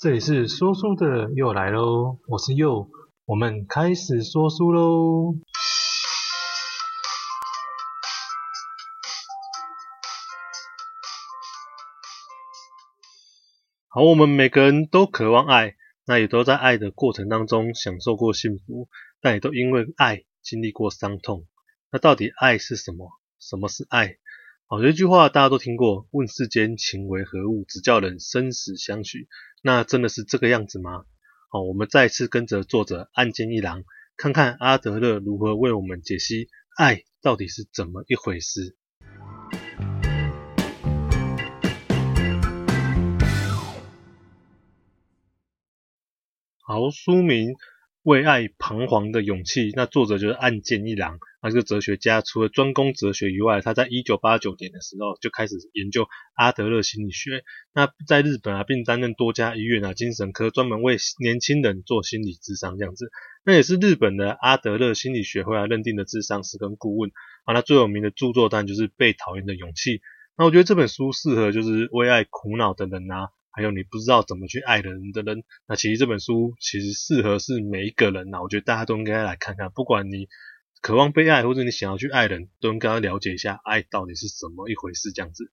这里是说书的又来喽，我是佑，我们开始说书喽。好，我们每个人都渴望爱，那也都在爱的过程当中享受过幸福，但也都因为爱经历过伤痛。那到底爱是什么？什么是爱？好，有一句话大家都听过：“问世间情为何物，只叫人生死相许。”那真的是这个样子吗？好，我们再次跟着作者岸见一郎，看看阿德勒如何为我们解析爱到底是怎么一回事。好，书名。为爱彷徨的勇气，那作者就是岸见一郎，他这个哲学家，除了专攻哲学以外，他在一九八九年的时候就开始研究阿德勒心理学。那在日本啊，并担任多家医院啊精神科，专门为年轻人做心理咨商这样子。那也是日本的阿德勒心理学会啊认定的智商师跟顾问啊。那最有名的著作当然就是《被讨厌的勇气》。那我觉得这本书适合就是为爱苦恼的人啊。还有你不知道怎么去爱的人的人，那其实这本书其实适合是每一个人呐。我觉得大家都应该来看看，不管你渴望被爱，或者你想要去爱人，都应该了解一下爱到底是什么一回事这样子。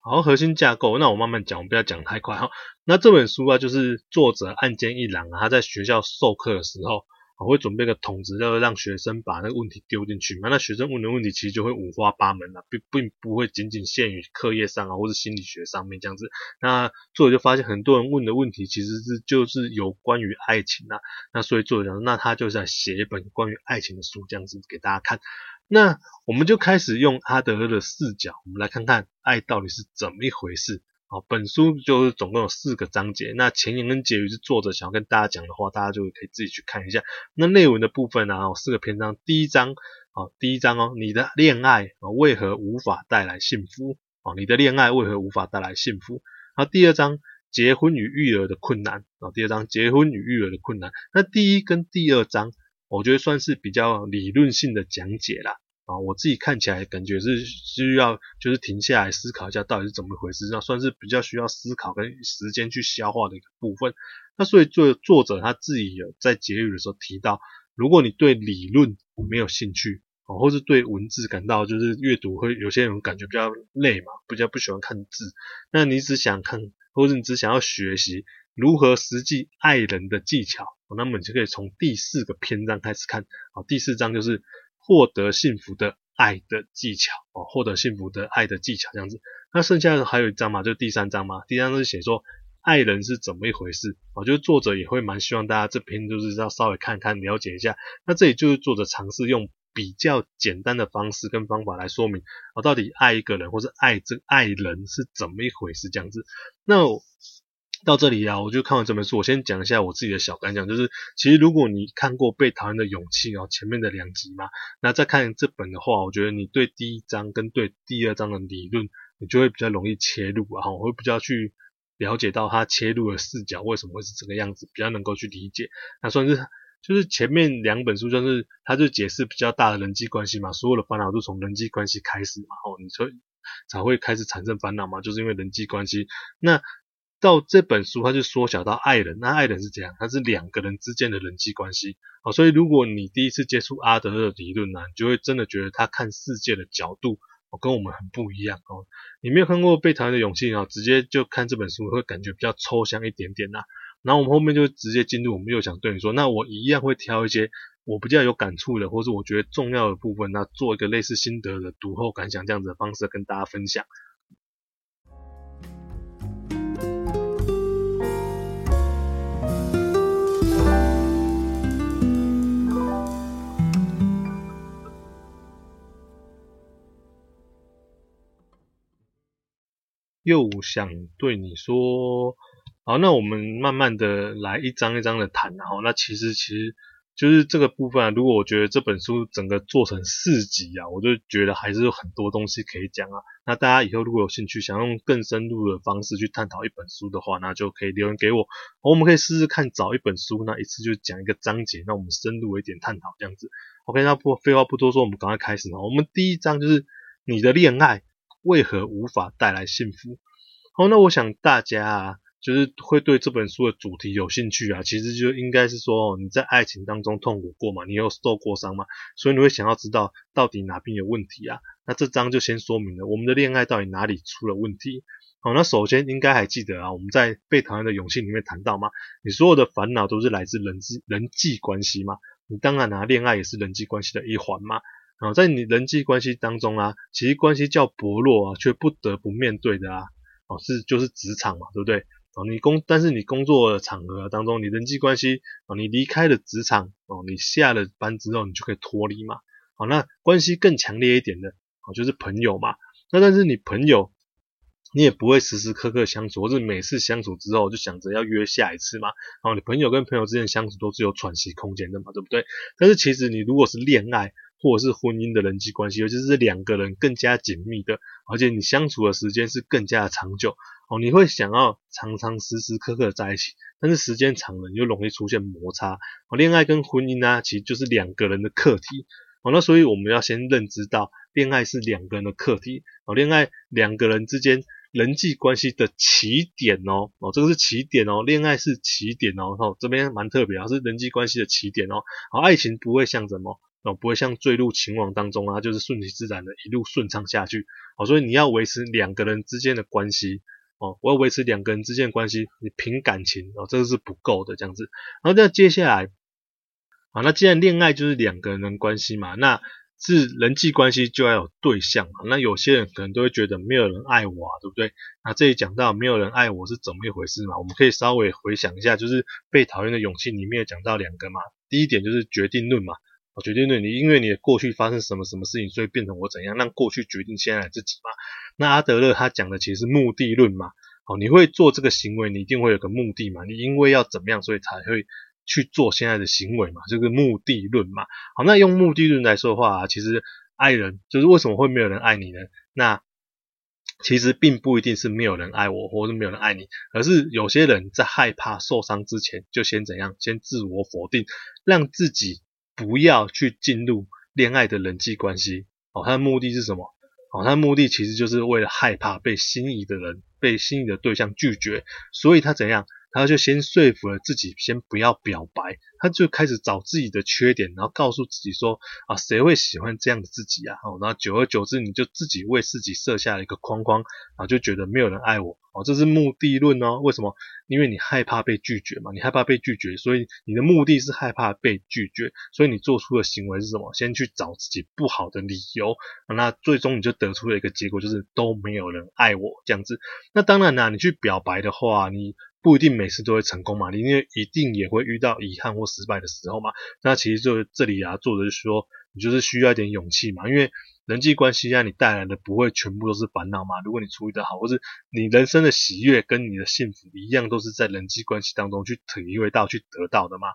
好，核心架构，那我慢慢讲，我不要讲太快哈。那这本书啊，就是作者岸见一郎啊，他在学校授课的时候。我会准备个筒子，要让学生把那个问题丢进去嘛。那学生问的问题其实就会五花八门了，并并不会仅仅限于课业上啊，或是心理学上面这样子。那作者就发现很多人问的问题其实是就是有关于爱情啊。那所以作者讲，那他就在写一本关于爱情的书，这样子给大家看。那我们就开始用阿德勒的视角，我们来看看爱到底是怎么一回事。好，本书就是总共有四个章节，那前言跟结语是作者想要跟大家讲的话，大家就可以自己去看一下。那内文的部分呢，有四个篇章，第一章，好，第一章哦，你的恋爱啊为何无法带来幸福？啊，你的恋爱为何无法带来幸福？然后第二章，结婚与育儿的困难啊，第二章，结婚与育儿的困难。那第一跟第二章，我觉得算是比较理论性的讲解啦。啊，我自己看起来感觉是需要，就是停下来思考一下到底是怎么回事，那算是比较需要思考跟时间去消化的一个部分。那所以作作者他自己有在结语的时候提到，如果你对理论没有兴趣，啊，或是对文字感到就是阅读会有些人感觉比较累嘛，比较不喜欢看字，那你只想看，或者你只想要学习如何实际爱人的技巧，那么你就可以从第四个篇章开始看，啊，第四章就是。获得幸福的爱的技巧哦，获得幸福的爱的技巧这样子。那剩下的还有一章嘛，就第三章嘛。第三章是写说爱人是怎么一回事哦，就是作者也会蛮希望大家这篇就是要稍微看看了解一下。那这里就是作者尝试用比较简单的方式跟方法来说明我，到底爱一个人或是爱这爱人是怎么一回事这样子。那。到这里啊，我就看完这本书。我先讲一下我自己的小感想，就是其实如果你看过《被讨厌的勇气》哦，前面的两集嘛，那再看这本的话，我觉得你对第一章跟对第二章的理论，你就会比较容易切入啊，我会比较去了解到他切入的视角为什么会是这个样子，比较能够去理解。那算是就是前面两本书，就是他就解释比较大的人际关系嘛，所有的烦恼都从人际关系开始嘛，哦，你说才会开始产生烦恼嘛，就是因为人际关系。那到这本书，它就缩小到爱人。那爱人是怎样？它是两个人之间的人际关系。哦，所以如果你第一次接触阿德勒的理论呢，你就会真的觉得他看世界的角度哦，跟我们很不一样哦。你没有看过《被讨厌的勇气》啊，直接就看这本书会感觉比较抽象一点点呐。然后我们后面就直接进入，我们又想对你说，那我一样会挑一些我比较有感触的，或是我觉得重要的部分，那做一个类似心得的读后感想这样子的方式跟大家分享。又想对你说，好，那我们慢慢的来一章一章的谈，然后那其实其实就是这个部分啊。如果我觉得这本书整个做成四集啊，我就觉得还是有很多东西可以讲啊。那大家以后如果有兴趣，想用更深入的方式去探讨一本书的话，那就可以留言给我，我们可以试试看找一本书，那一次就讲一个章节，那我们深入一点探讨这样子。OK，那不废话不多说，我们赶快开始。我们第一章就是你的恋爱。为何无法带来幸福？好，那我想大家啊，就是会对这本书的主题有兴趣啊，其实就应该是说你在爱情当中痛苦过嘛，你有受过伤嘛，所以你会想要知道到底哪边有问题啊？那这章就先说明了我们的恋爱到底哪里出了问题。好，那首先应该还记得啊，我们在被讨厌的勇气里面谈到嘛，你所有的烦恼都是来自人际人际关系嘛，你当然啊，恋爱也是人际关系的一环嘛。啊，在你人际关系当中啊，其实关系较薄弱啊，却不得不面对的啊，哦是就是职场嘛，对不对？哦，你工，但是你工作的场合当中，你人际关系，哦，你离开了职场，哦，你下了班之后，你就可以脱离嘛。好，那关系更强烈一点的，哦，就是朋友嘛。那但是你朋友，你也不会时时刻刻相处，或是每次相处之后就想着要约下一次嘛。哦，你朋友跟朋友之间相处都是有喘息空间的嘛，对不对？但是其实你如果是恋爱，或者是婚姻的人际关系，尤其是两个人更加紧密的，而且你相处的时间是更加的长久哦，你会想要常常时时刻刻在一起，但是时间长了，你就容易出现摩擦哦。恋爱跟婚姻呢，其实就是两个人的课题哦。那所以我们要先认知到，恋爱是两个人的课题哦。恋爱两个人之间人际关系的起点哦哦，这个是起点哦，恋爱是起点哦。哦，这边蛮特别啊，是人际关系的起点哦。好，爱情不会像什么。哦，不会像坠入情网当中啊，就是顺其自然的一路顺畅下去。哦，所以你要维持两个人之间的关系，哦，我要维持两个人之间的关系，你凭感情哦，这个是不够的这样子。然后那接下来，啊，那既然恋爱就是两个人的关系嘛，那是人际关系就要有对象嘛。那有些人可能都会觉得没有人爱我啊，对不对？那这里讲到没有人爱我是怎么一回事嘛？我们可以稍微回想一下，就是被讨厌的勇气里面讲到两个嘛。第一点就是决定论嘛。我决定对你，因为你的过去发生什么什么事情，所以变成我怎样，让过去决定现在自己嘛。那阿德勒他讲的其实是目的论嘛。哦，你会做这个行为，你一定会有个目的嘛。你因为要怎么样，所以才会去做现在的行为嘛，这个目的论嘛。好，那用目的论来说的话啊，其实爱人就是为什么会没有人爱你呢？那其实并不一定是没有人爱我，或是没有人爱你，而是有些人在害怕受伤之前，就先怎样，先自我否定，让自己。不要去进入恋爱的人际关系，哦，他的目的是什么？哦，他的目的其实就是为了害怕被心仪的人、被心仪的对象拒绝，所以他怎样？他就先说服了自己，先不要表白，他就开始找自己的缺点，然后告诉自己说啊，谁会喜欢这样的自己啊？然后久而久之，你就自己为自己设下了一个框框，然后就觉得没有人爱我，哦，这是目的论哦。为什么？因为你害怕被拒绝嘛，你害怕被拒绝，所以你的目的是害怕被拒绝，所以你做出的行为是什么？先去找自己不好的理由，那最终你就得出了一个结果，就是都没有人爱我这样子。那当然啦，你去表白的话，你。不一定每次都会成功嘛，你因为一定也会遇到遗憾或失败的时候嘛。那其实就这里啊，作者就是说，你就是需要一点勇气嘛，因为人际关系让你带来的不会全部都是烦恼嘛。如果你处理得好，或是你人生的喜悦跟你的幸福一样，都是在人际关系当中去体会到、去得到的嘛。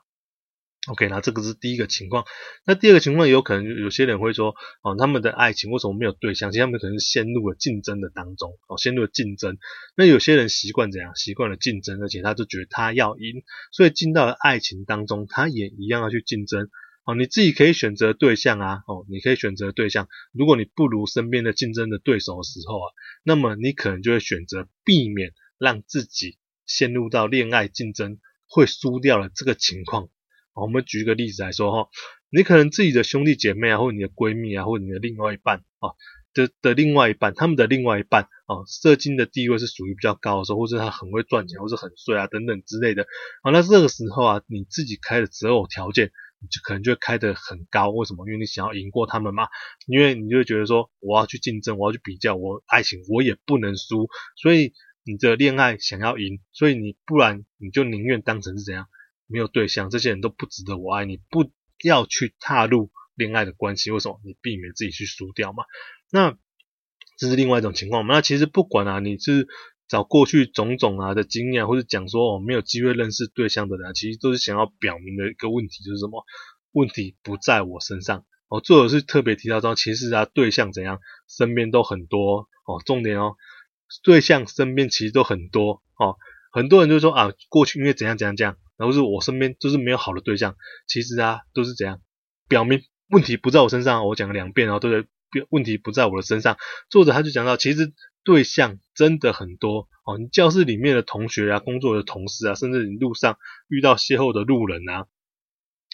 OK，那这个是第一个情况。那第二个情况，有可能有些人会说，哦，他们的爱情为什么没有对象？其实他们可能是陷入了竞争的当中，哦，陷入了竞争。那有些人习惯怎样？习惯了竞争，而且他就觉得他要赢，所以进到了爱情当中，他也一样要去竞争。哦，你自己可以选择对象啊，哦，你可以选择对象。如果你不如身边的竞争的对手的时候啊，那么你可能就会选择避免让自己陷入到恋爱竞争会输掉了这个情况。我们举一个例子来说哈，你可能自己的兄弟姐妹啊，或者你的闺蜜啊，或者你的另外一半啊的的另外一半，他们的另外一半啊，社经的地位是属于比较高的时候，或者他很会赚钱，或者很帅啊等等之类的啊，那这个时候啊，你自己开的择偶条件，你就可能就会开得很高，为什么？因为你想要赢过他们嘛，因为你就会觉得说，我要去竞争，我要去比较，我爱情我也不能输，所以你的恋爱想要赢，所以你不然你就宁愿当成是怎样？没有对象，这些人都不值得我爱你，不要去踏入恋爱的关系。为什么？你避免自己去输掉嘛。那这是另外一种情况嘛。那其实不管啊，你是找过去种种啊的经验，或者讲说哦没有机会认识对象的人，其实都是想要表明的一个问题，就是什么？问题不在我身上哦。作者是特别提到说，其实啊对象怎样，身边都很多哦。重点哦，对象身边其实都很多哦。很多人就说啊，过去因为怎样怎样怎样。然后是我身边就是没有好的对象，其实啊都是怎样，表明问题不在我身上。我讲了两遍，然后对不对？问题不在我的身上。作者他就讲到，其实对象真的很多哦，你教室里面的同学啊，工作的同事啊，甚至你路上遇到邂逅的路人啊，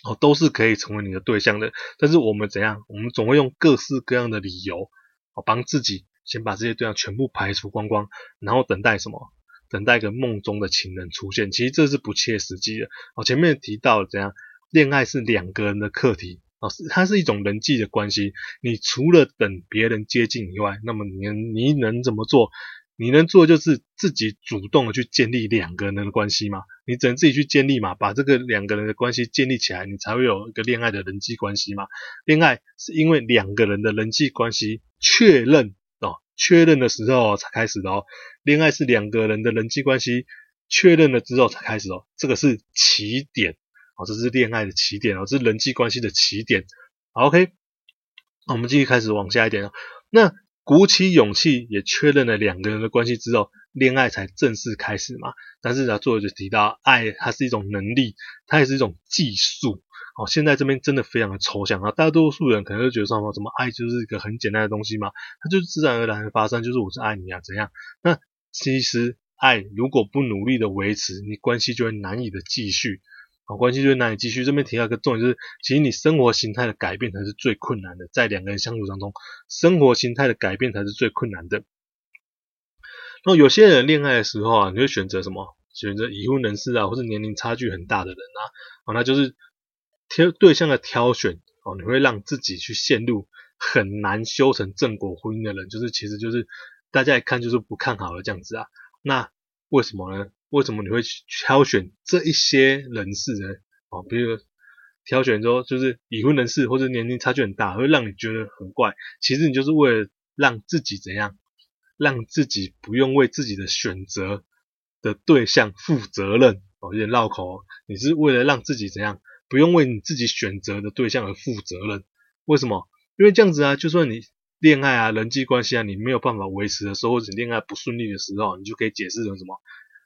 哦，都是可以成为你的对象的。但是我们怎样？我们总会用各式各样的理由，哦，帮自己先把这些对象全部排除光光，然后等待什么？等待一个梦中的情人出现。其实这是不切实际的。哦，前面提到怎样？恋爱是两个人的课题。哦，是它是一种人际的关系。你除了等别人接近以外，那么你你能怎么做？你能做就是自己主动的去建立两个人的关系嘛。你只能自己去建立嘛，把这个两个人的关系建立起来，你才会有一个恋爱的人际关系嘛。恋爱是因为两个人的人际关系确认，确认的时候才开始的哦。恋爱是两个人的人际关系确认了之后才开始哦，这个是起点。哦，这是恋爱的起点哦，这是人际关系的起点。，OK，我们继续开始往下一点哦。那鼓起勇气也确认了两个人的关系之后，恋爱才正式开始嘛。但是呢，作者就提到，爱它是一种能力，它也是一种技术。哦，现在这边真的非常的抽象啊，大多数人可能就觉得说，什么爱就是一个很简单的东西嘛，它就是自然而然的发生，就是我是爱你啊，怎样？那其实爱如果不努力的维持，你关系就会难以的继续。好，关系就会难以继续。这边提到一个重点，就是其实你生活形态的改变才是最困难的，在两个人相处当中，生活形态的改变才是最困难的。那有些人恋爱的时候啊，你会选择什么？选择已婚人士啊，或是年龄差距很大的人啊，哦，那就是挑对象的挑选哦，你会让自己去陷入很难修成正果婚姻的人，就是其实就是大家一看就是不看好的这样子啊。那为什么呢？为什么你会挑选这一些人士呢？哦，比如挑选说就是已婚人士或者年龄差距很大，会让你觉得很怪。其实你就是为了让自己怎样，让自己不用为自己的选择的对象负责任。哦，有点绕口哦。你是为了让自己怎样，不用为你自己选择的对象而负责任。为什么？因为这样子啊，就算你恋爱啊、人际关系啊，你没有办法维持的时候，或者恋爱不顺利的时候，你就可以解释成什么？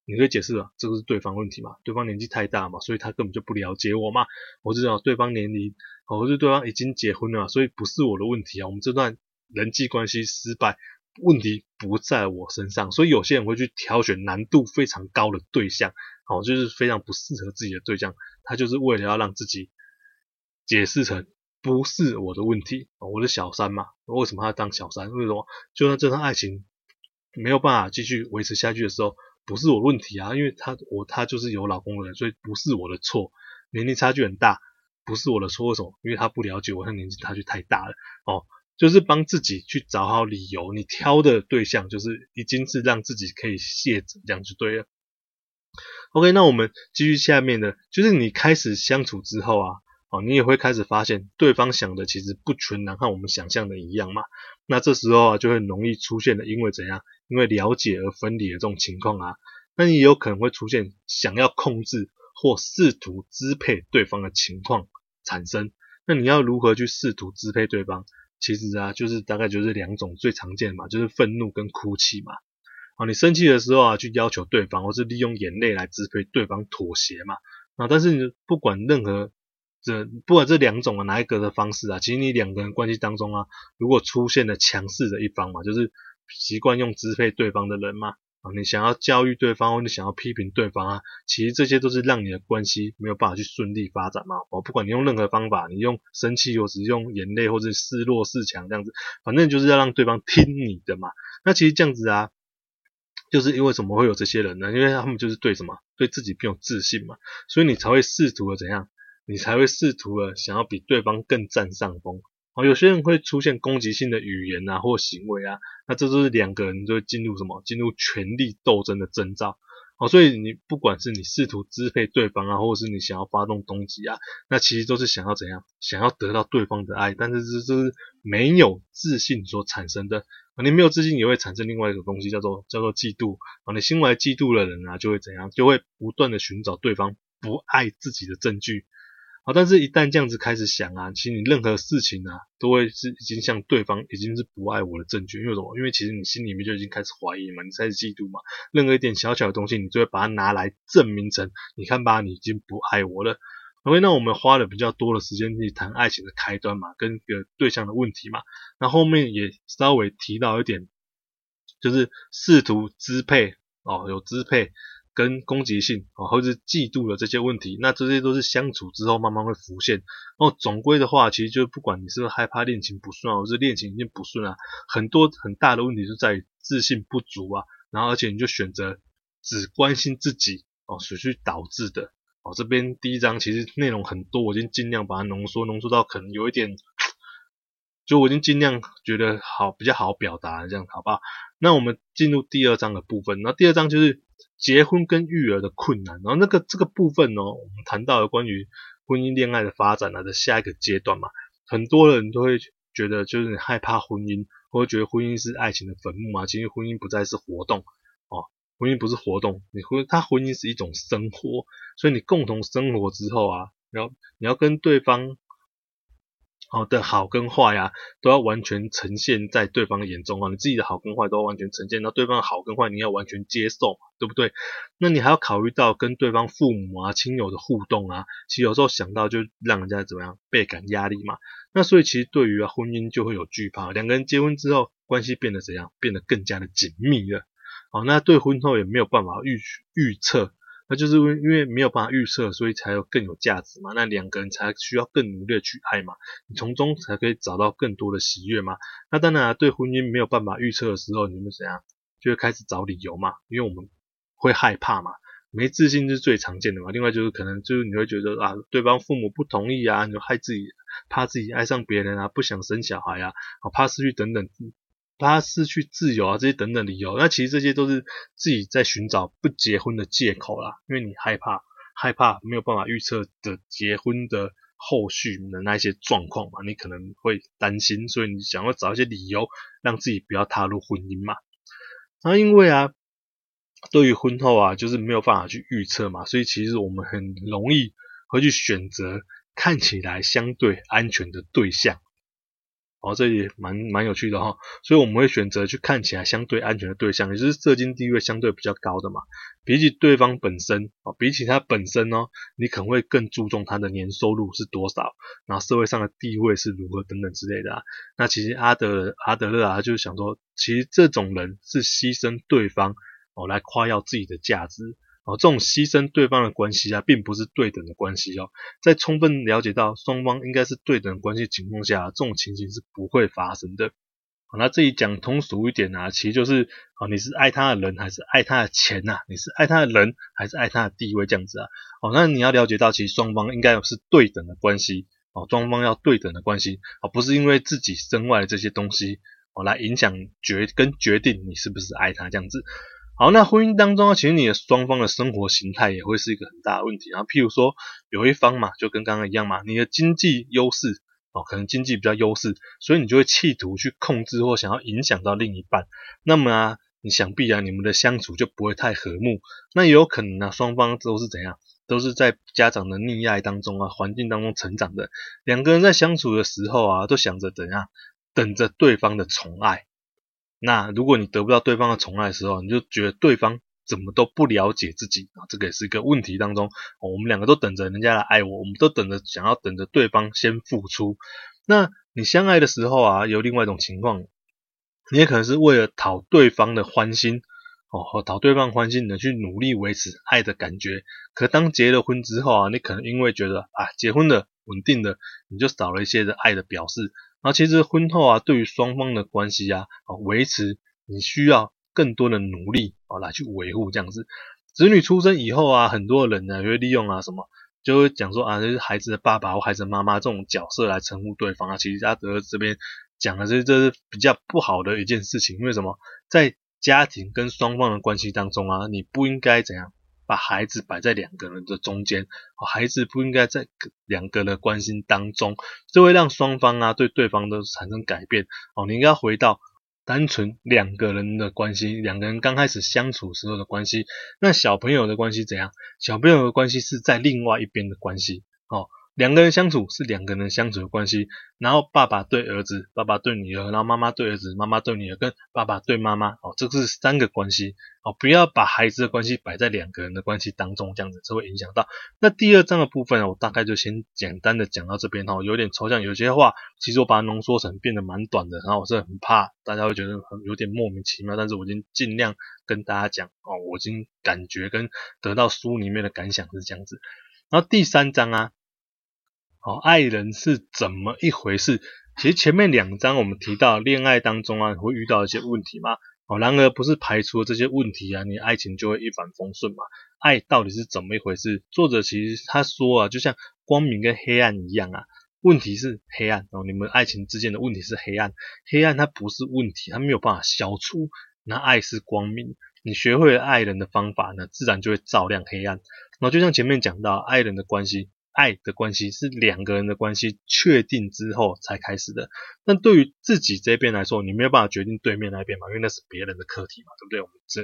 你可以解释了，这个是对方问题嘛？对方年纪太大嘛，所以他根本就不了解我嘛。我知道对方年龄，或是对方已经结婚了，所以不是我的问题啊。我们这段人际关系失败，问题不在我身上。所以有些人会去挑选难度非常高的对象，哦，就是非常不适合自己的对象。他就是为了要让自己解释成不是我的问题，我是小三嘛？为什么要当小三？为什么？就算这段爱情没有办法继续维持下去的时候。不是我问题啊，因为他我他就是有老公的人，所以不是我的错。年龄差距很大，不是我的错。为什么？因为他不了解我，他年纪差距太大了。哦，就是帮自己去找好理由。你挑的对象就是已经是让自己可以卸责，这样就对了。OK，那我们继续下面的，就是你开始相处之后啊，哦，你也会开始发现对方想的其实不全然和我们想象的一样嘛。那这时候啊，就会容易出现的，因为怎样？因为了解而分离的这种情况啊，那你有可能会出现想要控制或试图支配对方的情况产生。那你要如何去试图支配对方？其实啊，就是大概就是两种最常见的嘛，就是愤怒跟哭泣嘛。啊，你生气的时候啊，去要求对方，或是利用眼泪来支配对方妥协嘛。啊，但是你不管任何这不管这两种啊哪一个的方式啊，其实你两个人关系当中啊，如果出现了强势的一方嘛，就是。习惯用支配对方的人嘛，啊，你想要教育对方，或者想要批评对方啊，其实这些都是让你的关系没有办法去顺利发展嘛。哦，不管你用任何方法，你用生气，或是用眼泪，或者示弱示强这样子，反正就是要让对方听你的嘛。那其实这样子啊，就是因为什么会有这些人呢？因为他们就是对什么，对自己并有自信嘛，所以你才会试图的怎样，你才会试图的想要比对方更占上风。哦，有些人会出现攻击性的语言啊，或行为啊，那这就是两个人就会进入什么？进入权力斗争的征兆。哦，所以你不管是你试图支配对方啊，或者是你想要发动攻击啊，那其实都是想要怎样？想要得到对方的爱，但是这这是没有自信所产生的。啊，你没有自信也会产生另外一种东西，叫做叫做嫉妒。啊，你心怀嫉妒的人啊，就会怎样？就会不断的寻找对方不爱自己的证据。好，但是，一旦这样子开始想啊，其实你任何事情啊，都会是已经向对方已经是不爱我的证据。因为什么？因为其实你心里面就已经开始怀疑嘛，你开始嫉妒嘛。任何一点小小的东西，你就会把它拿来证明成，你看吧，你已经不爱我了。OK，那我们花了比较多的时间去谈爱情的开端嘛，跟个对象的问题嘛。那后面也稍微提到一点就是试图支配哦，有支配跟攻击性啊，或者是嫉妒的这些问题，那这些都是相处之后慢慢会浮现。哦，总归的话，其实就不管你是不是害怕恋情不顺啊，或是恋情已经不顺啊，很多很大的问题就在于自信不足啊，然后而且你就选择只关心自己哦，所去导致的。哦，这边第一章其实内容很多，我已经尽量把它浓缩，浓缩到可能有一点，就我已经尽量觉得好比较好表达这样，好不好？那我们进入第二章的部分，那第二章就是结婚跟育儿的困难，然后那个这个部分呢，我们谈到了关于婚姻恋爱的发展啊的下一个阶段嘛，很多人都会觉得就是害怕婚姻，或者觉得婚姻是爱情的坟墓嘛，其实婚姻不再是活动。婚姻不是活动，你婚他婚姻是一种生活，所以你共同生活之后啊，然后你要跟对方好的好跟坏呀、都要完全呈现在对方眼中啊，你自己的好跟坏都要完全呈现到对方的好跟坏，你要完全接受，对不对？那你还要考虑到跟对方父母啊、亲友的互动啊，其实有时候想到就让人家怎么样倍感压力嘛。那所以其实对于啊婚姻就会有惧怕，两个人结婚之后关系变得怎样？变得更加的紧密了。好，那对婚后也没有办法预预测，那就是因为因为没有办法预测，所以才有更有价值嘛。那两个人才需要更努力的去爱嘛，你从中才可以找到更多的喜悦嘛。那当然啊，对婚姻没有办法预测的时候，你们怎样就会开始找理由嘛，因为我们会害怕嘛，没自信是最常见的嘛。另外就是可能就是你会觉得啊，对方父母不同意啊，你就害自己，怕自己爱上别人啊，不想生小孩啊，怕失去等等。他失去自由啊，这些等等理由，那其实这些都是自己在寻找不结婚的借口啦，因为你害怕，害怕没有办法预测的结婚的后续的那些状况嘛，你可能会担心，所以你想要找一些理由让自己不要踏入婚姻嘛。那因为啊，对于婚后啊，就是没有办法去预测嘛，所以其实我们很容易会去选择看起来相对安全的对象。哦，这也蛮蛮有趣的哈，所以我们会选择去看起来相对安全的对象，也就是社经地位相对比较高的嘛。比起对方本身，哦，比起他本身哦，你可能会更注重他的年收入是多少，然后社会上的地位是如何等等之类的啊。那其实阿德阿德勒啊，就是想说，其实这种人是牺牲对方哦来夸耀自己的价值。哦，这种牺牲对方的关系啊，并不是对等的关系哦。在充分了解到双方应该是对等的关系情况下，这种情形是不会发生的。好，那这里讲通俗一点啊，其实就是，哦，你是爱他的人还是爱他的钱呐？你是爱他的人还是爱他的地位这样子啊？哦，那你要了解到，其实双方应该是对等的关系。哦，双方要对等的关系，而不是因为自己身外的这些东西，哦，来影响决跟决定你是不是爱他这样子。好，那婚姻当中啊，其实你的双方的生活形态也会是一个很大的问题。然后，譬如说有一方嘛，就跟刚刚一样嘛，你的经济优势哦，可能经济比较优势，所以你就会企图去控制或想要影响到另一半。那么啊，你想必啊，你们的相处就不会太和睦。那也有可能啊，双方都是怎样，都是在家长的溺爱当中啊，环境当中成长的。两个人在相处的时候啊，都想着怎样，等着对方的宠爱。那如果你得不到对方的宠爱的时候，你就觉得对方怎么都不了解自己啊，这个也是一个问题当中。我们两个都等着人家来爱我，我们都等着想要等着对方先付出。那你相爱的时候啊，有另外一种情况，你也可能是为了讨对方的欢心哦，和讨对方欢心你去努力维持爱的感觉。可当结了婚之后啊，你可能因为觉得啊，结婚了稳定的，你就少了一些的爱的表示。然后其实婚后啊，对于双方的关系啊，啊维持你需要更多的努力啊来去维护这样子。子女出生以后啊，很多人呢就会利用啊什么，就会讲说啊，这是孩子的爸爸或孩子的妈妈这种角色来称呼对方啊。其实阿德这边讲的是这是比较不好的一件事情，因为什么？在家庭跟双方的关系当中啊，你不应该怎样？把孩子摆在两个人的中间，孩子不应该在两个人的关心当中，这会让双方啊对对方都产生改变。哦，你应该回到单纯两个人的关系，两个人刚开始相处时候的关系。那小朋友的关系怎样？小朋友的关系是在另外一边的关系。哦，两个人相处是两个人相处的关系，然后爸爸对儿子，爸爸对女儿，然后妈妈对儿子，妈妈对女儿，跟爸爸对妈妈，哦，这是三个关系，哦，不要把孩子的关系摆在两个人的关系当中，这样子这会影响到。那第二章的部分，我大概就先简单的讲到这边哈，有点抽象，有些话其实我把它浓缩成变得蛮短的，然后我是很怕大家会觉得很有点莫名其妙，但是我已经尽量跟大家讲哦，我已经感觉跟得到书里面的感想是这样子。然后第三章啊。哦，爱人是怎么一回事？其实前面两章我们提到恋爱当中啊会遇到一些问题嘛。哦，然而不是排除了这些问题啊，你爱情就会一帆风顺嘛。爱到底是怎么一回事？作者其实他说啊，就像光明跟黑暗一样啊，问题是黑暗哦，你们爱情之间的问题是黑暗，黑暗它不是问题，它没有办法消除。那爱是光明，你学会了爱人的方法呢，自然就会照亮黑暗。然后就像前面讲到爱人的关系。爱的关系是两个人的关系确定之后才开始的。但对于自己这边来说，你没有办法决定对面那边嘛，因为那是别人的课题嘛，对不对？我们这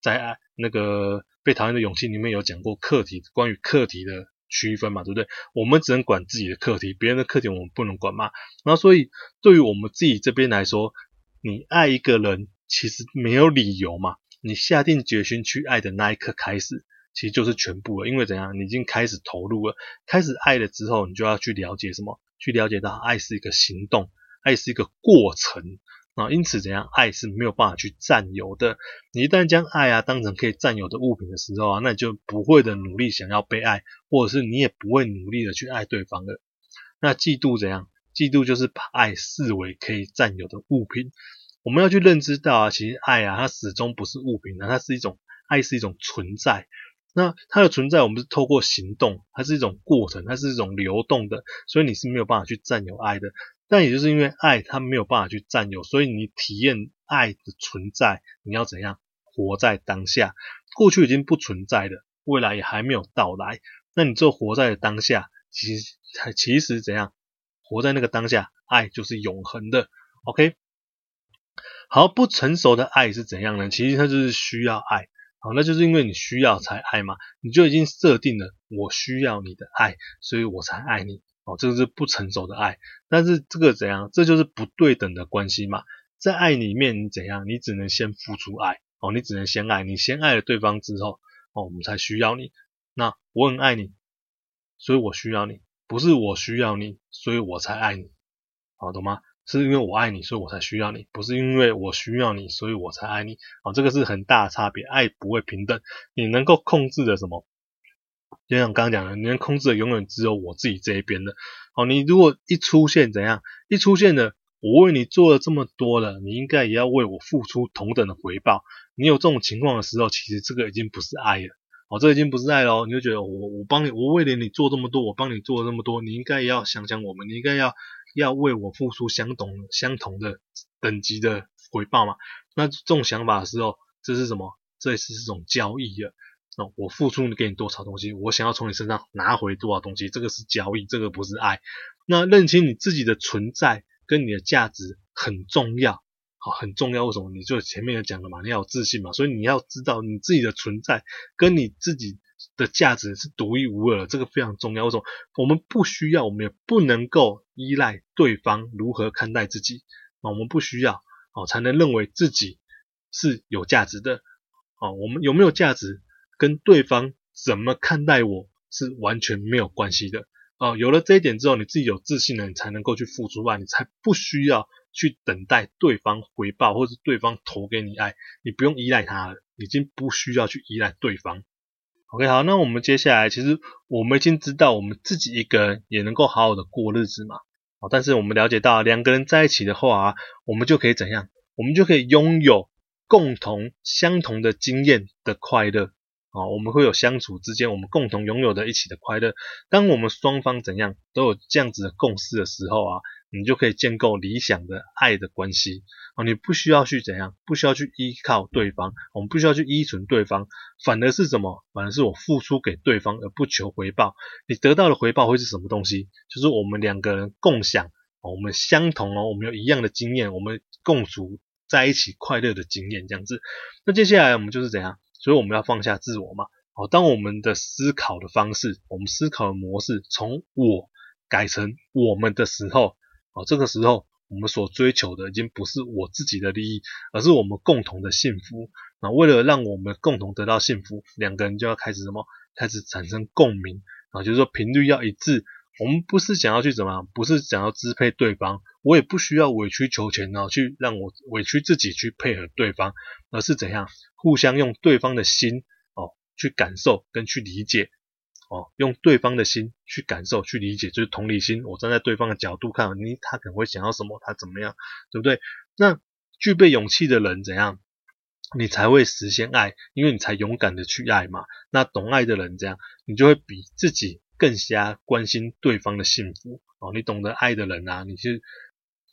在爱那个被讨厌的勇气里面有讲过课题，关于课题的区分嘛，对不对？我们只能管自己的课题，别人的课题我们不能管嘛。然后所以对于我们自己这边来说，你爱一个人其实没有理由嘛，你下定决心去爱的那一刻开始。其实就是全部了，因为怎样，你已经开始投入了，开始爱了之后，你就要去了解什么？去了解到爱是一个行动，爱是一个过程啊。因此，怎样，爱是没有办法去占有的。你一旦将爱啊当成可以占有的物品的时候啊，那你就不会的努力想要被爱，或者是你也不会努力的去爱对方了。那嫉妒怎样？嫉妒就是把爱视为可以占有的物品。我们要去认知到啊，其实爱啊，它始终不是物品的，它是一种爱，是一种存在。那它的存在，我们是透过行动，它是一种过程，它是一种流动的，所以你是没有办法去占有爱的。但也就是因为爱，它没有办法去占有，所以你体验爱的存在，你要怎样活在当下？过去已经不存在的，未来也还没有到来，那你就活在当下，其实其实怎样活在那个当下，爱就是永恒的。OK，好，不成熟的爱是怎样呢？其实它就是需要爱。好，那就是因为你需要才爱嘛，你就已经设定了我需要你的爱，所以我才爱你。哦，这个是不成熟的爱，但是这个怎样？这就是不对等的关系嘛。在爱里面，你怎样？你只能先付出爱，哦，你只能先爱，你先爱了对方之后，哦，我们才需要你。那我很爱你，所以我需要你，不是我需要你，所以我才爱你。好，懂吗？是因为我爱你，所以我才需要你，不是因为我需要你，所以我才爱你。哦，这个是很大的差别，爱不会平等。你能够控制的什么？就像刚刚讲的，你能控制的永远只有我自己这一边的。哦，你如果一出现怎样？一出现了，我为你做了这么多了，你应该也要为我付出同等的回报。你有这种情况的时候，其实这个已经不是爱了。哦，这已经不是爱了。你就觉得我我帮你，我为了你做这么多，我帮你做了这么多，你应该也要想想我们，你应该要。要为我付出相同相同的等级的回报嘛？那这种想法的时候，这是什么？这也是一种交易啊！哦，我付出给你多少东西，我想要从你身上拿回多少东西，这个是交易，这个不是爱。那认清你自己的存在跟你的价值很重要，好，很重要。为什么？你就前面有讲了嘛，你要有自信嘛，所以你要知道你自己的存在跟你自己的价值是独一无二的，这个非常重要。为什么？我们不需要，我们也不能够依赖对方如何看待自己啊，我们不需要哦，才能认为自己是有价值的啊。我们有没有价值，跟对方怎么看待我是完全没有关系的啊。有了这一点之后，你自己有自信了，你才能够去付出爱，你才不需要去等待对方回报，或是对方投给你爱，你不用依赖他了，已经不需要去依赖对方。OK，好，那我们接下来其实我们已经知道，我们自己一个人也能够好好的过日子嘛。好，但是我们了解到两个人在一起的话啊，我们就可以怎样？我们就可以拥有共同相同的经验的快乐。啊，我们会有相处之间我们共同拥有的一起的快乐。当我们双方怎样都有这样子的共识的时候啊。你就可以建构理想的爱的关系啊，你不需要去怎样，不需要去依靠对方，我们不需要去依存对方，反而是什么？反而是我付出给对方而不求回报，你得到的回报会是什么东西？就是我们两个人共享，我们相同哦，我们有一样的经验，我们共处在一起快乐的经验这样子。那接下来我们就是怎样？所以我们要放下自我嘛，哦，当我们的思考的方式，我们思考的模式从我改成我们的时候，哦，这个时候我们所追求的已经不是我自己的利益，而是我们共同的幸福。那为了让我们共同得到幸福，两个人就要开始什么？开始产生共鸣啊，就是说频率要一致。我们不是想要去怎么样，不是想要支配对方，我也不需要委曲求全啊，去让我委屈自己去配合对方，而是怎样互相用对方的心哦。去感受跟去理解，哦，用对方的心去感受、去理解，就是同理心。我站在对方的角度看，你他可能会想要什么，他怎么样，对不对？那具备勇气的人怎样，你才会实现爱，因为你才勇敢的去爱嘛。那懂爱的人怎样，你就会比自己更加关心对方的幸福哦。你懂得爱的人啊，你就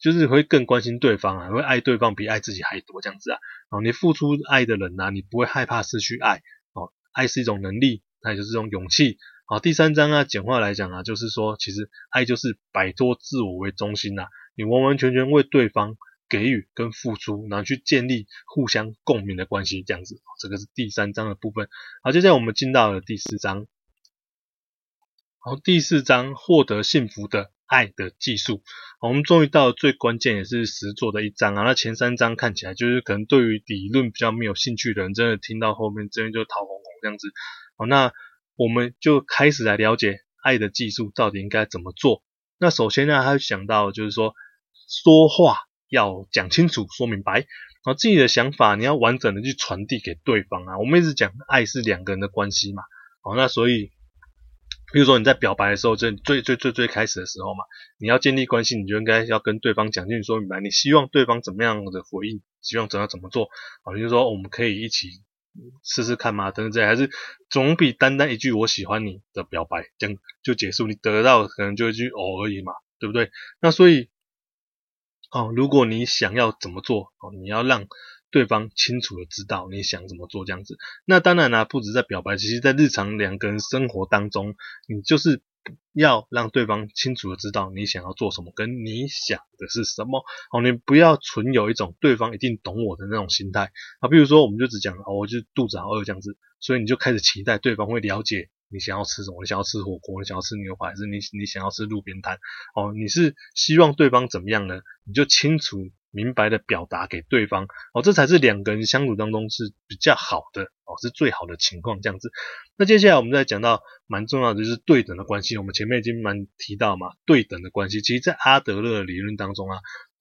就是会更关心对方啊，会爱对方比爱自己还多这样子啊。哦，你付出爱的人啊，你不会害怕失去爱。哦爱是一种能力，那也就是这种勇气。好，第三章啊，简化来讲啊，就是说，其实爱就是摆脱自我为中心呐、啊，你完完全全为对方给予跟付出，然后去建立互相共鸣的关系，这样子。这个是第三章的部分。好，接下来我们进到了第四章。好，第四章获得幸福的爱的技术。我们终于到了最关键也是实作的一章啊。那前三章看起来就是可能对于理论比较没有兴趣的人，真的听到后面真的就头红红这样子。好，那我们就开始来了解爱的技术到底应该怎么做。那首先呢，他想到就是说，说话要讲清楚、说明白，然后自己的想法你要完整的去传递给对方啊。我们一直讲爱是两个人的关系嘛。好，那所以。比如说你在表白的时候，就最最最最开始的时候嘛，你要建立关系，你就应该要跟对方讲清楚说明白，你希望对方怎么样的回应，希望怎样怎么做，啊，就是说我们可以一起试试看嘛，等等这还是总比单单一句我喜欢你的表白这样就结束，你得到可能就一句哦而已嘛，对不对？那所以，哦，如果你想要怎么做，哦，你要让。对方清楚的知道你想怎么做这样子，那当然啦、不止在表白，其实在日常两个人生活当中，你就是要让对方清楚的知道你想要做什么，跟你想的是什么。哦，你不要存有一种对方一定懂我的那种心态啊。比如说，我们就只讲哦，我就肚子好饿这样子，所以你就开始期待对方会了解你想要吃什么，你想要吃火锅，你想要吃牛排，还是你你想要吃路边摊？哦，你是希望对方怎么样呢？你就清楚。明白的表达给对方哦，这才是两个人相处当中是比较好的哦，是最好的情况这样子。那接下来我们再讲到蛮重要的就是对等的关系，我们前面已经蛮提到嘛，对等的关系，其实在阿德勒理论当中啊，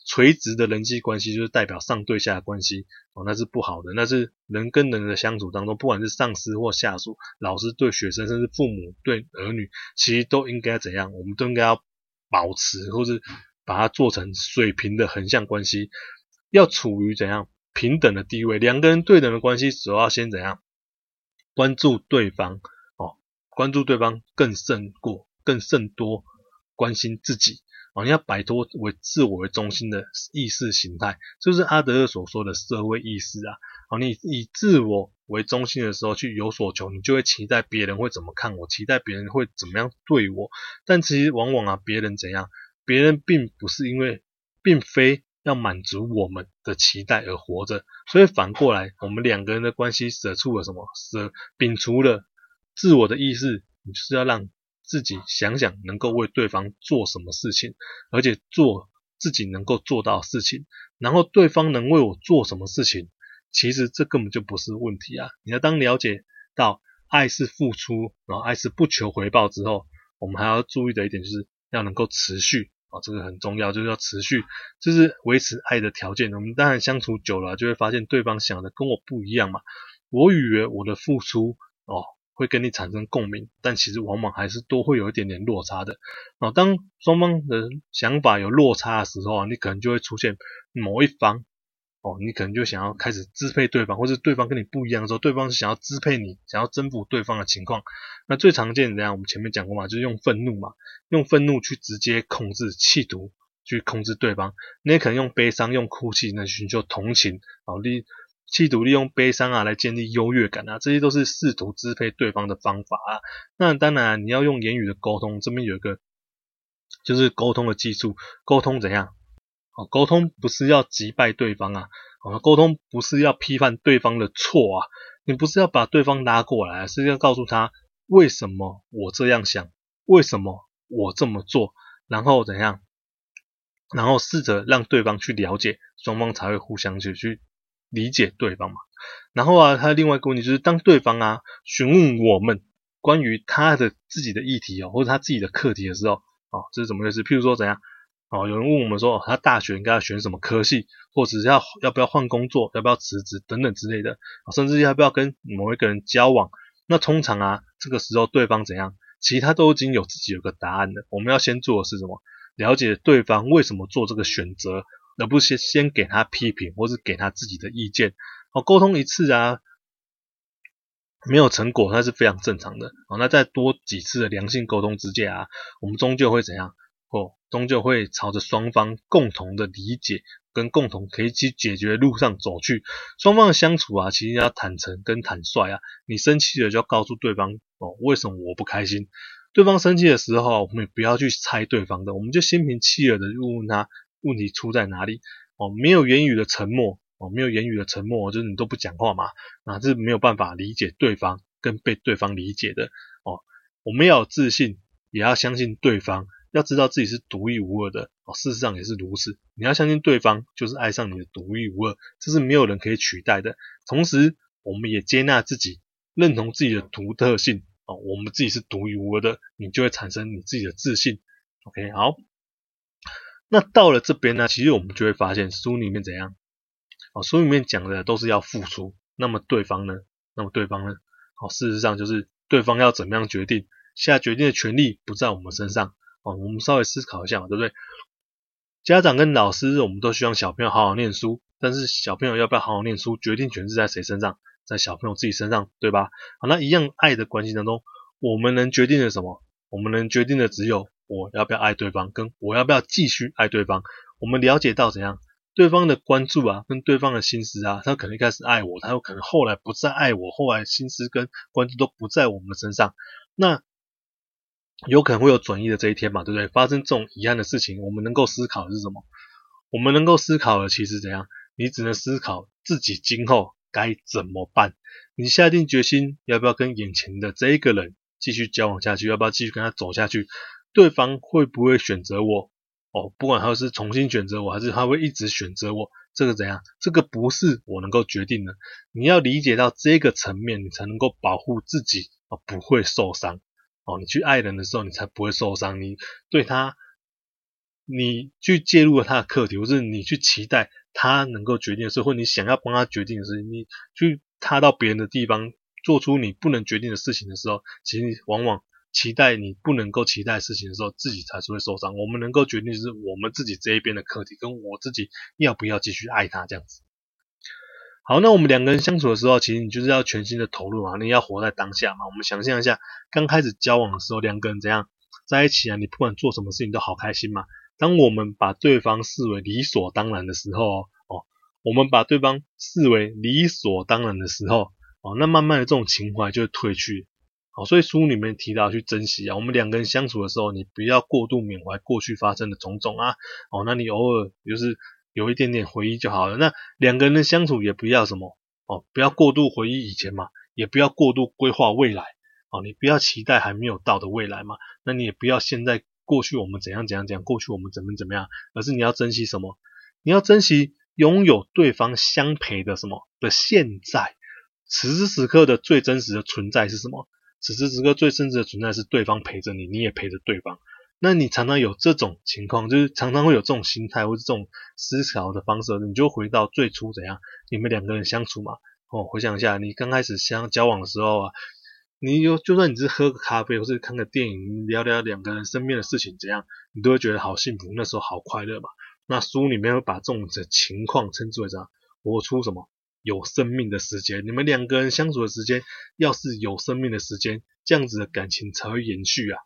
垂直的人际关系就是代表上对下的关系哦，那是不好的，那是人跟人的相处当中，不管是上司或下属，老师对学生，甚至父母对儿女，其实都应该怎样？我们都应该要保持或是。把它做成水平的横向关系，要处于怎样平等的地位？两个人对等的关系，主要先怎样关注对方哦，关注对方更胜过更胜多关心自己哦。你要摆脱为自我为中心的意识形态，就是阿德勒所说的社会意识啊。哦，你以自我为中心的时候去有所求，你就会期待别人会怎么看我，期待别人会怎么样对我。但其实往往啊，别人怎样？别人并不是因为，并非要满足我们的期待而活着，所以反过来，我们两个人的关系舍出了什么？舍摒除了自我的意识，你就是要让自己想想能够为对方做什么事情，而且做自己能够做到的事情，然后对方能为我做什么事情，其实这根本就不是问题啊！你要当了解到爱是付出，然后爱是不求回报之后，我们还要注意的一点就是要能够持续。啊，这个很重要，就是要持续，就是维持爱的条件。我们当然相处久了，就会发现对方想的跟我不一样嘛。我以为我的付出哦会跟你产生共鸣，但其实往往还是都会有一点点落差的。哦，当双方的想法有落差的时候啊，你可能就会出现某一方。哦，你可能就想要开始支配对方，或者对方跟你不一样的时候，对方是想要支配你，想要征服对方的情况。那最常见的这样，我们前面讲过嘛，就是用愤怒嘛，用愤怒去直接控制、企图去控制对方。你也可能用悲伤、用哭泣来寻求同情，好利企图利用悲伤啊来建立优越感啊，这些都是试图支配对方的方法啊。那当然，你要用言语的沟通，这边有一个就是沟通的技术，沟通怎样？哦，沟通不是要击败对方啊，哦，沟通不是要批判对方的错啊，你不是要把对方拉过来，是要告诉他为什么我这样想，为什么我这么做，然后怎样，然后试着让对方去了解，双方才会互相去去理解对方嘛。然后啊，他另外一个问题就是，当对方啊询问我们关于他的自己的议题哦，或者他自己的课题的时候，哦，这是怎么回事？譬如说怎样？哦，有人问我们说，他大学应该要选什么科系，或者是要要不要换工作，要不要辞职等等之类的，甚至要不要跟某一个人交往。那通常啊，这个时候对方怎样？其实他都已经有自己有个答案的。我们要先做的是什么？了解对方为什么做这个选择，而不是先先给他批评，或是给他自己的意见。哦，沟通一次啊，没有成果，那是非常正常的。哦，那再多几次的良性沟通之间啊，我们终究会怎样？终究会朝着双方共同的理解跟共同可以去解决的路上走去。双方的相处啊，其实要坦诚跟坦率啊。你生气了就要告诉对方哦，为什么我不开心？对方生气的时候，我们也不要去猜对方的，我们就心平气和的问问他问题出在哪里。哦，没有言语的沉默哦，没有言语的沉默，就是你都不讲话嘛，那这没有办法理解对方跟被对方理解的哦。我们要有自信，也要相信对方。要知道自己是独一无二的哦，事实上也是如此。你要相信对方就是爱上你的独一无二，这是没有人可以取代的。同时，我们也接纳自己，认同自己的独特性哦，我们自己是独一无二的，你就会产生你自己的自信。OK，好。那到了这边呢，其实我们就会发现书里面怎样？哦，书里面讲的都是要付出。那么对方呢？那么对方呢？哦，事实上就是对方要怎么样决定，下决定的权利不在我们身上。哦，我们稍微思考一下嘛，对不对？家长跟老师，我们都希望小朋友好好念书，但是小朋友要不要好好念书，决定权是在谁身上？在小朋友自己身上，对吧？好，那一样爱的关系当中，我们能决定的什么？我们能决定的只有我要不要爱对方，跟我要不要继续爱对方。我们了解到怎样，对方的关注啊，跟对方的心思啊，他可能一开始爱我，他有可能后来不再爱我，后来心思跟关注都不在我们的身上，那。有可能会有转移的这一天嘛，对不对？发生这种遗憾的事情，我们能够思考的是什么？我们能够思考的其实怎样？你只能思考自己今后该怎么办。你下定决心要不要跟眼前的这一个人继续交往下去？要不要继续跟他走下去？对方会不会选择我？哦，不管他是重新选择我，还是他会一直选择我，这个怎样？这个不是我能够决定的。你要理解到这个层面，你才能够保护自己啊，不会受伤。哦，你去爱人的时候，你才不会受伤。你对他，你去介入了他的课题，或是你去期待他能够决定的事，或你想要帮他决定的事情，你去踏到别人的地方，做出你不能决定的事情的时候，其实往往期待你不能够期待事情的时候，自己才是会受伤。我们能够决定的是我们自己这一边的课题，跟我自己要不要继续爱他这样子。好，那我们两个人相处的时候，其实你就是要全心的投入嘛，你要活在当下嘛。我们想象一下，刚开始交往的时候，两个人怎样在一起啊？你不管做什么事情都好开心嘛。当我们把对方视为理所当然的时候，哦，我们把对方视为理所当然的时候，哦，那慢慢的这种情怀就会褪去。好，所以书里面提到去珍惜啊，我们两个人相处的时候，你不要过度缅怀过去发生的种种啊。哦，那你偶尔就是。有一点点回忆就好了。那两个人的相处也不要什么哦，不要过度回忆以前嘛，也不要过度规划未来哦。你不要期待还没有到的未来嘛。那你也不要现在过去我们怎样怎样怎样，过去我们怎么怎么样，而是你要珍惜什么？你要珍惜拥有对方相陪的什么的现在，此时此刻的最真实的存在是什么？此时此刻最真实的存在是对方陪着你，你也陪着对方。那你常常有这种情况，就是常常会有这种心态或者这种思考的方式，你就回到最初怎样，你们两个人相处嘛。哦，回想一下，你刚开始相交往的时候啊，你有就算你是喝个咖啡或是看个电影，聊聊两个人身边的事情怎样，你都会觉得好幸福，那时候好快乐嘛。那书里面会把这种的情况称之为啥？活出什么有生命的时间？你们两个人相处的时间，要是有生命的时间，这样子的感情才会延续啊。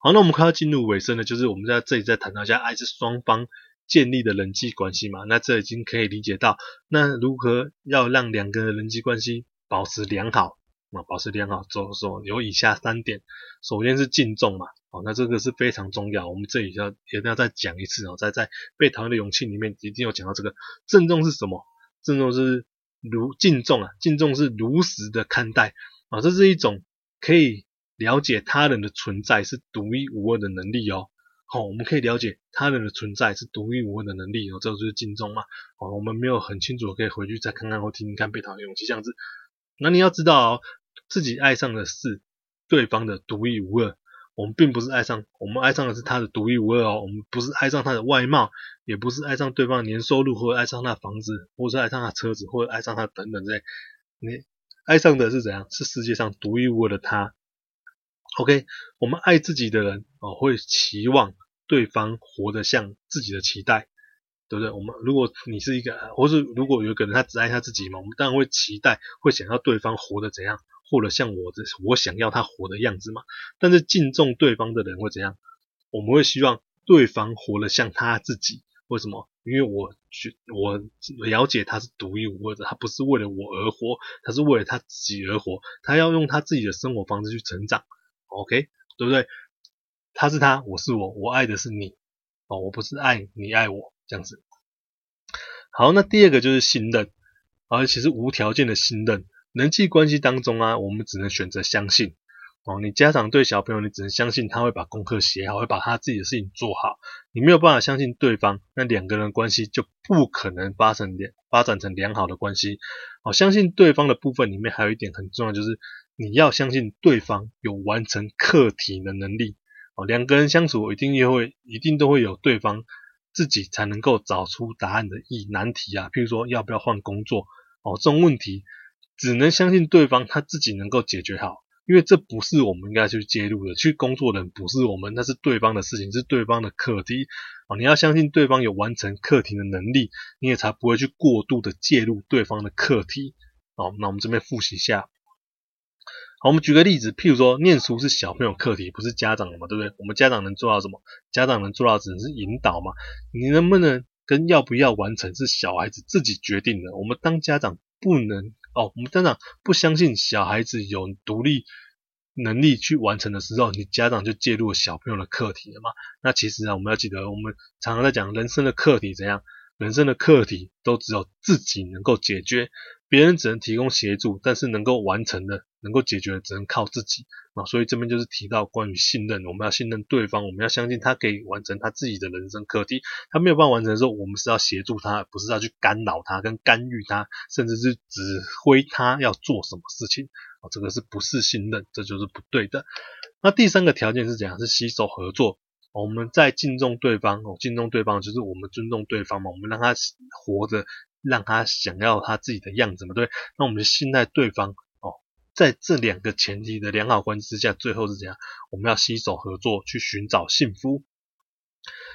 好，那我们快要进入尾声了，就是我们在这里再谈到一下爱是双方建立的人际关系嘛。那这已经可以理解到，那如何要让两个人的人际关系保持良好啊？保持良好，做说有以下三点，首先是敬重嘛。好，那这个是非常重要，我们这里要一定要再讲一次哦，在在被讨厌的勇气里面一定要讲到这个，郑重是什么？郑重是如敬重啊，敬重是如实的看待啊，这是一种可以了解他人的存在是独一无二的能力哦。好，我们可以了解他人的存在是独一无二的能力哦，这就是敬重嘛。哦，我们没有很清楚，可以回去再看看或听听看被讨厌勇气这样子。那你要知道哦，自己爱上的是对方的独一无二。我们并不是爱上，我们爱上的是他的独一无二哦。我们不是爱上他的外貌，也不是爱上对方的年收入，或者爱上他的房子，或者是爱上他的车子，或者爱上他等等之类。你爱上的是怎样？是世界上独一无二的他。OK，我们爱自己的人哦，会期望对方活得像自己的期待，对不对？我们如果你是一个，或是如果有一个人他只爱他自己嘛，我们当然会期待，会想要对方活得怎样，活得像我的我想要他活的样子嘛。但是敬重对方的人会怎样？我们会希望对方活得像他自己。为什么？因为我觉我了解他是独一无二的，他不是为了我而活，他是为了他自己而活，他要用他自己的生活方式去成长。OK，对不对？他是他，我是我，我爱的是你哦，我不是爱你爱我这样子。好，那第二个就是信任，而且是无条件的信任。人际关系当中啊，我们只能选择相信哦。你家长对小朋友，你只能相信他会把功课写好，会把他自己的事情做好。你没有办法相信对方，那两个人关系就不可能发生良发展成良好的关系。哦，相信对方的部分里面还有一点很重要，就是。你要相信对方有完成课题的能力。哦，两个人相处一定也会一定都会有对方自己才能够找出答案的意难题啊，譬如说要不要换工作。哦，这种问题只能相信对方他自己能够解决好，因为这不是我们应该去介入的，去工作的人不是我们，那是对方的事情，是对方的课题。哦，你要相信对方有完成课题的能力，你也才不会去过度的介入对方的课题。哦。那我们这边复习一下。好，我们举个例子，譬如说，念书是小朋友课题，不是家长的嘛，对不对？我们家长能做到什么？家长能做到只能是引导嘛。你能不能跟要不要完成是小孩子自己决定的。我们当家长不能哦，我们家长不相信小孩子有独立能力去完成的时候，你家长就介入了小朋友的课题了嘛。那其实啊，我们要记得，我们常常在讲人生的课题怎样，人生的课题都只有自己能够解决。别人只能提供协助，但是能够完成的、能够解决的，只能靠自己啊。所以这边就是提到关于信任，我们要信任对方，我们要相信他可以完成他自己的人生课题。他没有办法完成的时候，我们是要协助他，不是要去干扰他、跟干预他，甚至是指挥他要做什么事情啊。这个是不是信任？这就是不对的。那第三个条件是怎样？是携手合作。我们在敬重对方哦，敬重对方就是我们尊重对方嘛，我们让他活着。让他想要他自己的样子嘛，对，那我们就信赖对方哦，在这两个前提的良好关系之下，最后是怎样？我们要携手合作去寻找幸福。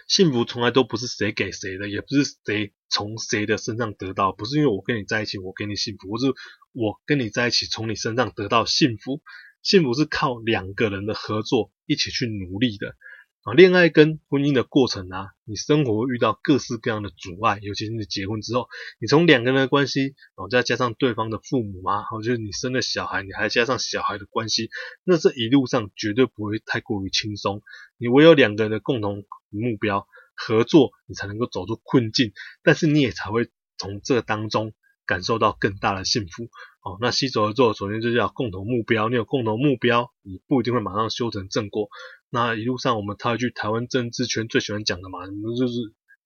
幸福从来都不是谁给谁的，也不是谁从谁的身上得到，不是因为我跟你在一起，我给你幸福，或是我跟你在一起从你身上得到幸福。幸福是靠两个人的合作一起去努力的。啊，恋爱跟婚姻的过程啊，你生活会遇到各式各样的阻碍，尤其是你结婚之后，你从两个人的关系，然后再加上对方的父母嘛，然后就是你生了小孩，你还加上小孩的关系，那这一路上绝对不会太过于轻松。你唯有两个人的共同目标合作，你才能够走出困境，但是你也才会从这当中感受到更大的幸福。哦，那携手合作，首先就是要共同目标，你有共同目标，你不一定会马上修成正果。那一路上，我们套一句台湾政治圈最喜欢讲的嘛，就是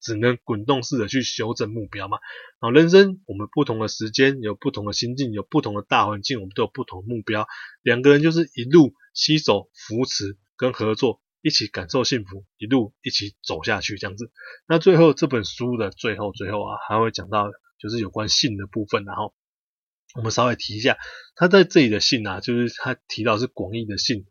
只能滚动式的去修正目标嘛。然后，人生我们不同的时间，有不同的心境，有不同的大环境，我们都有不同的目标。两个人就是一路携手扶持跟合作，一起感受幸福，一路一起走下去这样子。那最后这本书的最后最后啊，还会讲到就是有关性的部分，然后我们稍微提一下，他在这里的性啊，就是他提到是广义的性。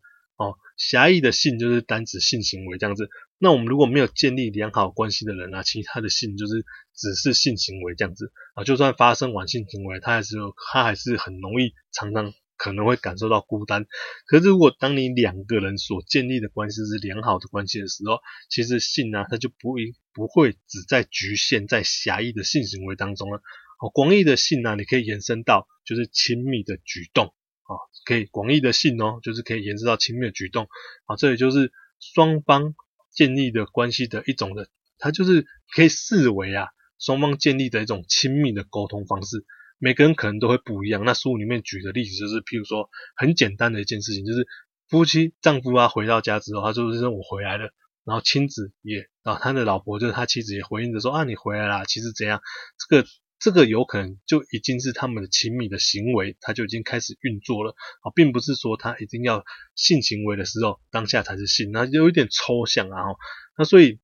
狭义的性就是单指性行为这样子。那我们如果没有建立良好关系的人啊，其他的性就是只是性行为这样子啊。就算发生完性行为，他还是他还是很容易，常常可能会感受到孤单。可是如果当你两个人所建立的关系是良好的关系的时候，其实性呢，它就不会不会只在局限在狭义的性行为当中了。哦，广义的性呢，你可以延伸到就是亲密的举动。啊，可以广义的性哦，就是可以延伸到亲密的举动啊，这也就是双方建立的关系的一种的，它就是可以视为啊双方建立的一种亲密的沟通方式每个人可能都会不一样。那书里面举的例子就是，譬如说很简单的一件事情，就是夫妻丈夫啊回到家之后，他就是说我回来了，然后亲子也，然后他的老婆就是他妻子也回应着说啊你回来啦，其实怎样这个。这个有可能就已经是他们的亲密的行为，他就已经开始运作了啊，并不是说他一定要性行为的时候当下才是性，那有一点抽象啊。那所以，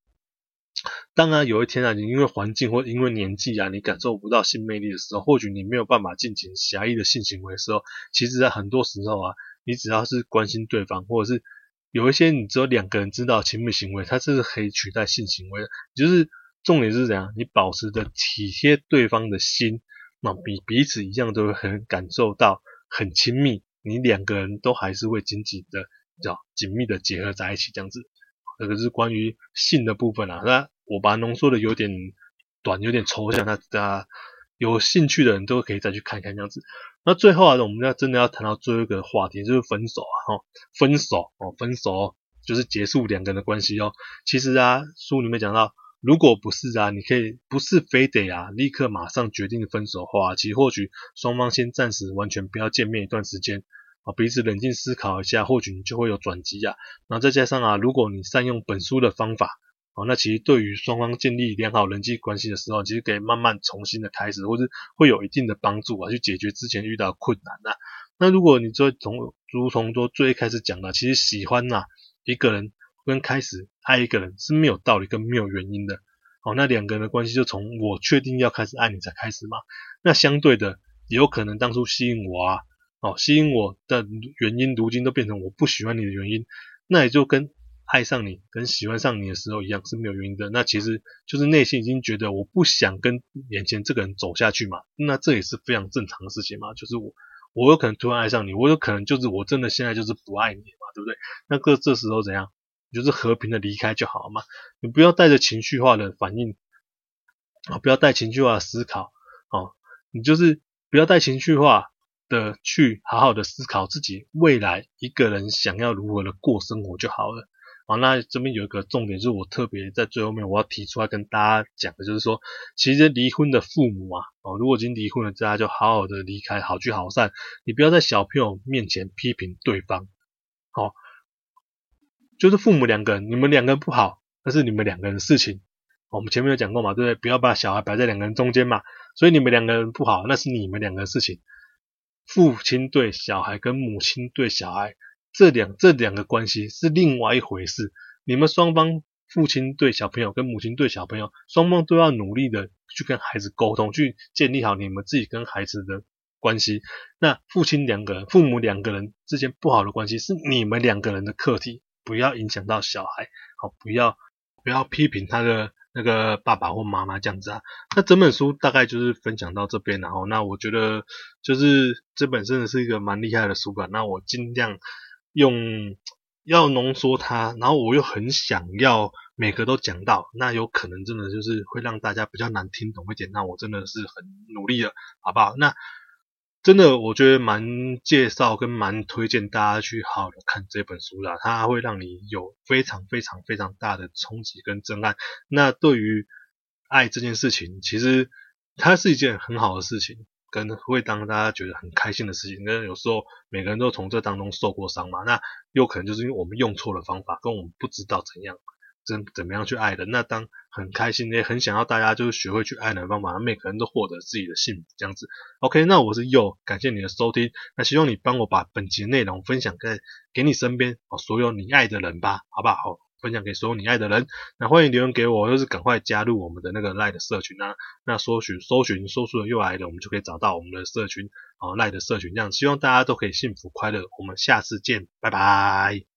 当然有一天啊，你因为环境或因为年纪啊，你感受不到性魅力的时候，或许你没有办法进行狭义的性行为的时候，其实在很多时候啊，你只要是关心对方，或者是有一些你只有两个人知道亲密行为，它是可以取代性行为的，就是。重点是怎样？你保持着体贴对方的心，那彼彼此一样都会很感受到很亲密。你两个人都还是会紧紧的、叫紧密的结合在一起，这样子。这个是关于性的部分啊。那我把它浓缩的有点短，有点抽象。那大家有兴趣的人都可以再去看看这样子。那最后啊，我们要真的要谈到最后一个话题，就是分手啊。哈，分手哦，分手就是结束两个人的关系哦。其实啊，书里面讲到。如果不是啊，你可以不是非得啊，立刻马上决定分手的话，其实或许双方先暂时完全不要见面一段时间啊，彼此冷静思考一下，或许你就会有转机啊。然后再加上啊，如果你善用本书的方法啊，那其实对于双方建立良好人际关系的时候，其实可以慢慢重新的开始，或是会有一定的帮助啊，去解决之前遇到困难啊。那如果你就从如同说最开始讲的，其实喜欢呐、啊、一个人。跟开始爱一个人是没有道理跟没有原因的，哦，那两个人的关系就从我确定要开始爱你才开始嘛。那相对的，也有可能当初吸引我啊，哦，吸引我的原因，如今都变成我不喜欢你的原因，那也就跟爱上你跟喜欢上你的时候一样是没有原因的。那其实就是内心已经觉得我不想跟眼前这个人走下去嘛。那这也是非常正常的事情嘛，就是我我有可能突然爱上你，我有可能就是我真的现在就是不爱你嘛，对不对？那个这时候怎样？就是和平的离开就好了嘛，你不要带着情绪化的反应啊，不要带情绪化的思考啊，你就是不要带情绪化的去好好的思考自己未来一个人想要如何的过生活就好了啊。那这边有一个重点，就是我特别在最后面我要提出来跟大家讲的，就是说，其实离婚的父母啊，哦，如果已经离婚了，大家就好好的离开，好聚好散，你不要在小朋友面前批评对方，好。就是父母两个人，你们两个人不好，那是你们两个人的事情。我们前面有讲过嘛，对不对？不要把小孩摆在两个人中间嘛。所以你们两个人不好，那是你们两个人的事情。父亲对小孩跟母亲对小孩，这两这两个关系是另外一回事。你们双方，父亲对小朋友跟母亲对小朋友，双方都要努力的去跟孩子沟通，去建立好你们自己跟孩子的关系。那父亲两个人、父母两个人之间不好的关系，是你们两个人的课题。不要影响到小孩，好，不要不要批评他的那个爸爸或妈妈这样子啊。那整本书大概就是分享到这边，然后那我觉得就是这本真的是一个蛮厉害的书吧。那我尽量用要浓缩它，然后我又很想要每个都讲到，那有可能真的就是会让大家比较难听懂一点。那我真的是很努力了，好不好？那。真的，我觉得蛮介绍跟蛮推荐大家去好好的看这本书啦，它会让你有非常非常非常大的冲击跟震撼。那对于爱这件事情，其实它是一件很好的事情，跟会当大家觉得很开心的事情。那有时候每个人都从这当中受过伤嘛，那有可能就是因为我们用错了方法，跟我们不知道怎样。怎怎么样去爱的？那当很开心，也很想要大家就是学会去爱的方法，每个人都获得自己的幸福这样子。OK，那我是佑，感谢你的收听。那希望你帮我把本集内容分享给给你身边哦所有你爱的人吧，好不好？分享给所有你爱的人。那欢迎留言给我，就是赶快加入我们的那个赖的社群啊。那搜寻搜寻搜出了又来的，我们就可以找到我们的社群哦赖的社群这样。希望大家都可以幸福快乐。我们下次见，拜拜。